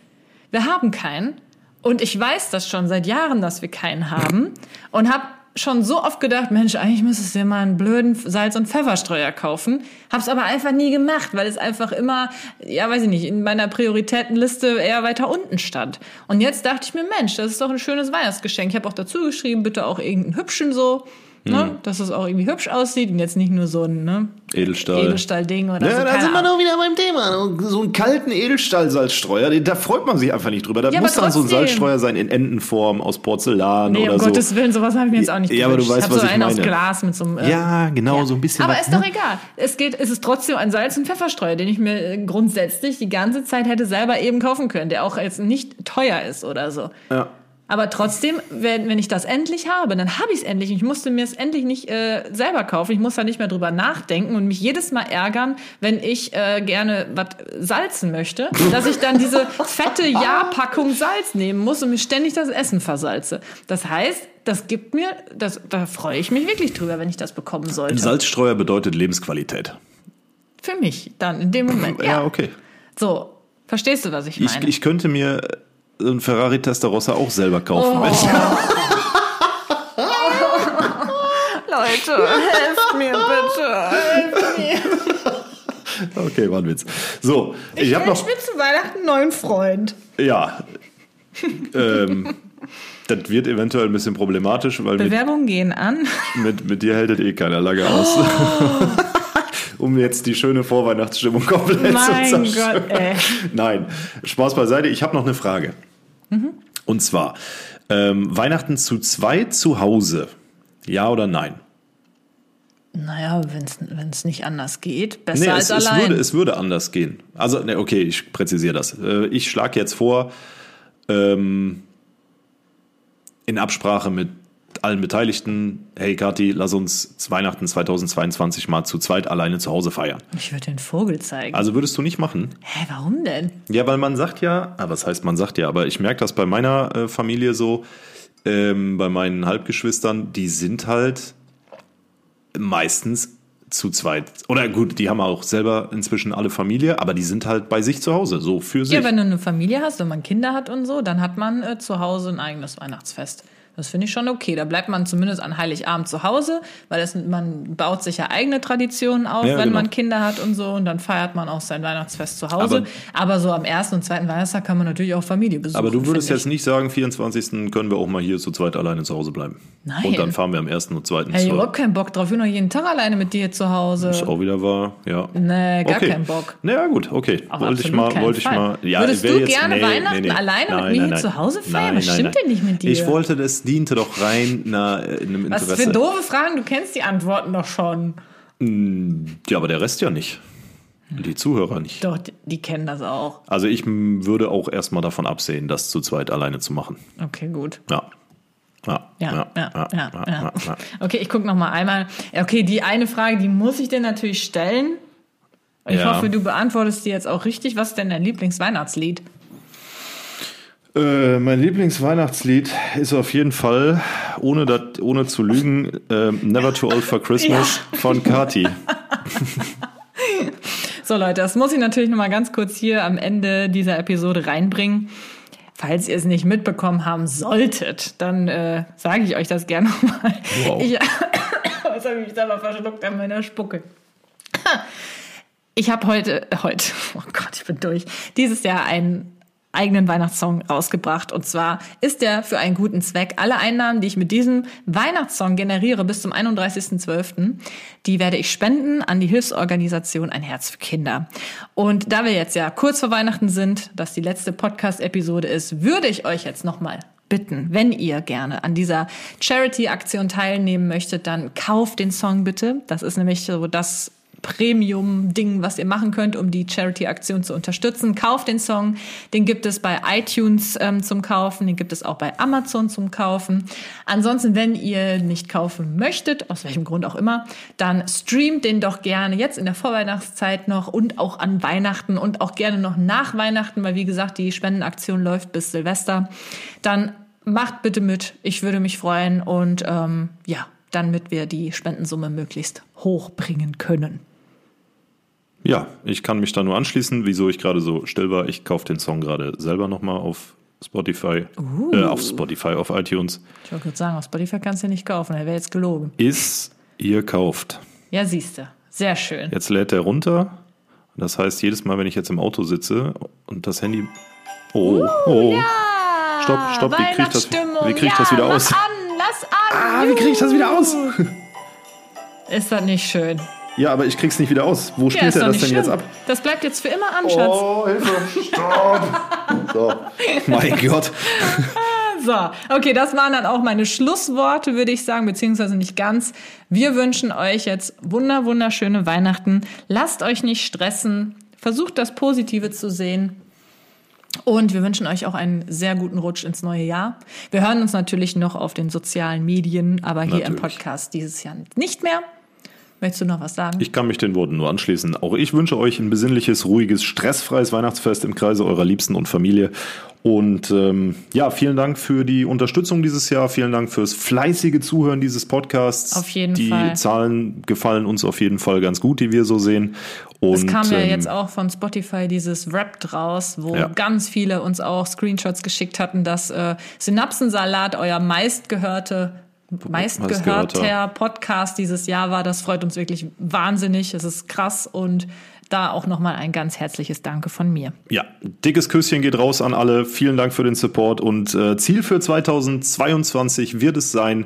Wir haben keinen und ich weiß das schon seit Jahren, dass wir keinen haben und habe schon so oft gedacht, Mensch, eigentlich müsstest du dir mal einen blöden Salz- und Pfefferstreuer kaufen. Hab's aber einfach nie gemacht, weil es einfach immer, ja, weiß ich nicht, in meiner Prioritätenliste eher weiter unten stand. Und jetzt dachte ich mir, Mensch, das ist doch ein schönes Weihnachtsgeschenk. Ich habe auch dazu geschrieben, bitte auch irgendeinen hübschen so, ne, dass es auch irgendwie hübsch aussieht und jetzt nicht nur so ein ne, Edelstahl. Edelstahlding oder Ja, so. da sind wir doch wieder beim Thema. So einen kalten Edelstahlsalzstreuer, da freut man sich einfach nicht drüber. Da Ja, muss dann so ein. Salzstreuer sein in Entenform, aus Porzellan Nee, oder um so. Gottes Willen, sowas habe ich mir jetzt auch nicht Ja, aber du weißt, ich was so ich einen aus meine. Glas mit so einem. äh, Ja, genau, so ein bisschen Aber was, ist doch ne? egal. Es geht, es ist trotzdem ein Salz- und Pfefferstreuer, den ich mir äh, grundsätzlich die ganze Zeit hätte selber eben kaufen können, der auch jetzt nicht teuer ist oder so. Ja. Aber trotzdem, wenn, wenn ich das endlich habe, dann habe ich es endlich. Ich musste mir es endlich nicht äh, selber kaufen. Ich muss da nicht mehr drüber nachdenken und mich jedes Mal ärgern, wenn ich äh, gerne was salzen möchte, dass ich dann diese fette Jahrpackung Salz nehmen muss und mir ständig das Essen versalze. Das heißt, das gibt mir, das, da freue ich mich wirklich drüber, wenn ich das bekommen Ein sollte. Salzstreuer bedeutet Lebensqualität. Für mich dann in dem Moment. Ja. Ja, okay. So, verstehst du, was ich Ich, meine? ich könnte mir einen Ferrari Testarossa auch selber kaufen. Oh. ich- Leute, helft mir bitte. Helft mir. Okay, war ein Witz. So, ich, habe noch. mir zu Weihnachten einen neuen Freund. Ja. ähm, das wird eventuell ein bisschen problematisch, weil mit, Bewerbungen gehen an. mit, mit dir hält das eh keiner lange aus. um jetzt die schöne Vorweihnachtsstimmung komplett Mein zu zerstören. Gott, ey. Nein, Spaß beiseite. Ich habe noch eine Frage. Und zwar, ähm, Weihnachten zu zweit zu Hause. Ja oder nein? Naja, wenn es nicht anders geht, besser Nee, als es, es, allein. würde, es würde anders gehen. Also, ne, okay, ich präzisiere das. Äh, Ich schlage jetzt vor, ähm, in Absprache mit allen Beteiligten, hey Kathi, lass uns Weihnachten 2022 mal zu zweit alleine zu Hause feiern. ich würde den Vogel zeigen. Also würdest du nicht machen? Hä, warum denn? Ja, weil man sagt ja, ah, was heißt man sagt ja, aber ich merke das bei meiner äh, Familie so, ähm, bei meinen Halbgeschwistern, die sind halt meistens zu zweit. Oder gut, die haben auch selber inzwischen alle Familie, aber die sind halt bei sich zu Hause, so für sich. Ja, wenn du eine Familie hast, wenn man Kinder hat und so, dann hat man äh, zu Hause ein eigenes Weihnachtsfest. Das finde ich schon okay. Da bleibt man zumindest an Heiligabend zu Hause, weil das, man baut sich ja eigene Traditionen auf, Ja, wenn genau. man Kinder hat und so. Und dann feiert man auch sein Weihnachtsfest zu Hause. Aber, Aber- so am ersten und zweiten Weihnachtstag kann man natürlich auch Familie besuchen. aber du würdest jetzt nicht sagen, 24. können wir auch mal hier zu zweit alleine zu Hause bleiben. Nein. Und dann fahren wir am 1. und 2. ich. Hey, zur überhaupt keinen Bock drauf. Ich bin doch jeden Tag alleine mit dir zu Hause. ist auch wieder wahr, ja. Nee, gar okay. keinen Bock. Naja, gut, okay. Wollte ich mal, wollte ich mal. Ja, Würdest du jetzt, gerne nee, Weihnachten nee, nee. alleine mit nein, mir nein, hier nein. zu Hause feiern? Was stimmt denn nicht mit dir? Ich wollte, das diente doch rein na, einem Was Interesse. für doofe Fragen, du kennst die Antworten doch schon. Ja, aber der Rest ja nicht. Die Zuhörer nicht. Doch, die, kennen das auch. Also ich würde auch erstmal davon absehen, das zu zweit alleine zu machen. Okay, gut. Ja. Ja, Ja, ja, ja, ja. Okay, ich gucke noch mal einmal. Okay, die eine Frage, die muss ich dir natürlich stellen. Ich Ja. hoffe, du beantwortest die jetzt auch richtig. Was ist denn dein Lieblingsweihnachtslied? Äh, mein Lieblingsweihnachtslied ist auf jeden Fall, ohne, dat, ohne zu lügen, äh, Never Too Old for Christmas von Kati. So Leute, das muss ich natürlich noch mal ganz kurz hier am Ende dieser Episode reinbringen. Falls ihr es nicht mitbekommen haben solltet, dann äh, sage ich euch das gerne mal. Wow. Ich, jetzt habe ich mich selber verschluckt an meiner Spucke. Ich habe heute, heute, oh Gott, ich bin durch, dieses Jahr einen eigenen Weihnachtssong rausgebracht. Und zwar ist der für einen guten Zweck. Alle Einnahmen, die ich mit diesem Weihnachtssong generiere bis zum 31.12., die werde ich spenden an die Hilfsorganisation Ein Herz für Kinder. Und da wir jetzt ja kurz vor Weihnachten sind, das die letzte Podcast-Episode ist, würde ich euch jetzt nochmal bitten, wenn ihr gerne an dieser Charity-Aktion teilnehmen möchtet, dann kauft den Song bitte. Das ist nämlich so das Premium-Ding, was ihr machen könnt, um die Charity-Aktion zu unterstützen. Kauft den Song. Den gibt es bei iTunes ähm, zum Kaufen. Den gibt es auch bei Amazon zum Kaufen. Ansonsten, wenn ihr nicht kaufen möchtet, aus welchem Grund auch immer, dann streamt den doch gerne jetzt in der Vorweihnachtszeit noch und auch an Weihnachten und auch gerne noch nach Weihnachten, weil wie gesagt, die Spendenaktion läuft bis Silvester. Dann macht bitte mit. Ich würde mich freuen und ähm, ja, damit wir die Spendensumme möglichst hoch bringen können. Ja, ich kann mich da nur anschließen, wieso ich gerade so still war. Ich kaufe den Song gerade selber nochmal auf Spotify, äh, auf Spotify, auf iTunes. Ich wollte gerade sagen, auf Spotify kannst du nicht kaufen, der wäre jetzt gelogen. Ist ihr kauft. Ja, siehste. Sehr schön. Jetzt lädt er runter. Das heißt, jedes Mal, wenn ich jetzt im Auto sitze und das Handy. Oh, oh. Stopp, stopp, wie krieg ich das, wie krieg ich ja, das wieder mach aus? an, lass an. Ah, wie krieg ich das wieder aus? Ist das nicht schön? Ja, aber ich krieg's nicht wieder aus. Wo Ja, spielt er das denn schlimm. jetzt ab? Das bleibt jetzt für immer an, Schatz. Oh, Hilfe, stopp. So, mein Gott. So, okay, das waren dann auch meine Schlussworte, würde ich sagen, beziehungsweise nicht ganz. Wir wünschen euch jetzt wunder, wunderschöne Weihnachten. Lasst euch nicht stressen. Versucht das Positive zu sehen. Und wir wünschen euch auch einen sehr guten Rutsch ins neue Jahr. Wir hören uns natürlich noch auf den sozialen Medien, aber hier im Natürlich. Podcast dieses Jahr nicht mehr. Möchtest du noch was sagen? Ich kann mich den Worten nur anschließen. Auch ich wünsche euch ein besinnliches, ruhiges, stressfreies Weihnachtsfest im Kreise eurer Liebsten und Familie. Und ähm, ja, vielen Dank für die Unterstützung dieses Jahr. Vielen Dank fürs fleißige Zuhören dieses Podcasts. Auf jeden die Fall. Die Zahlen gefallen uns auf jeden Fall ganz gut, die wir so sehen. Und, Es kam ja ähm, jetzt auch von Spotify dieses Rap draus, wo Ja. ganz viele uns auch Screenshots geschickt hatten, dass äh, Synapsensalat euer meistgehörte meistgehörter Meistgehörter. Podcast dieses Jahr war. Das freut uns wirklich wahnsinnig. Es ist krass und da auch nochmal ein ganz herzliches Danke von mir. Ja, dickes Küsschen geht raus an alle. Vielen Dank für den Support und äh, Ziel für 2022 wird es sein,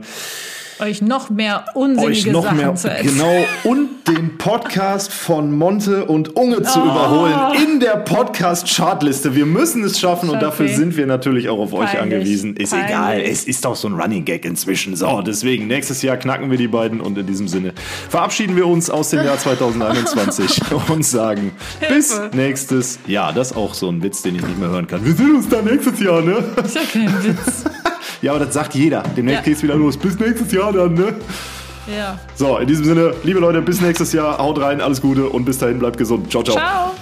euch noch mehr unsinnige euch noch Sachen mehr zu erzählen. genau und den Podcast von Monte und Unge zu Oh. überholen in der Podcast Chartliste. Wir müssen es schaffen und dafür sind wir natürlich auch auf euch Peinlich. angewiesen. Ist Peinlich. egal, es ist doch so ein Running Gag inzwischen. So, deswegen nächstes Jahr knacken wir die beiden und in diesem Sinne verabschieden wir uns aus dem Jahr 2021 und sagen bis nächstes Jahr. Das ist auch so ein Witz, den ich nicht mehr hören kann. Wir sehen uns dann nächstes Jahr, ne? ist ja kein Witz. Ja, aber das sagt jeder. Demnächst Ja. geht's wieder los. Bis nächstes Jahr dann, ne? Ja. So, in diesem Sinne, liebe Leute, bis nächstes Jahr. Haut rein, alles Gute und bis dahin bleibt gesund. Ciao, ciao. Ciao.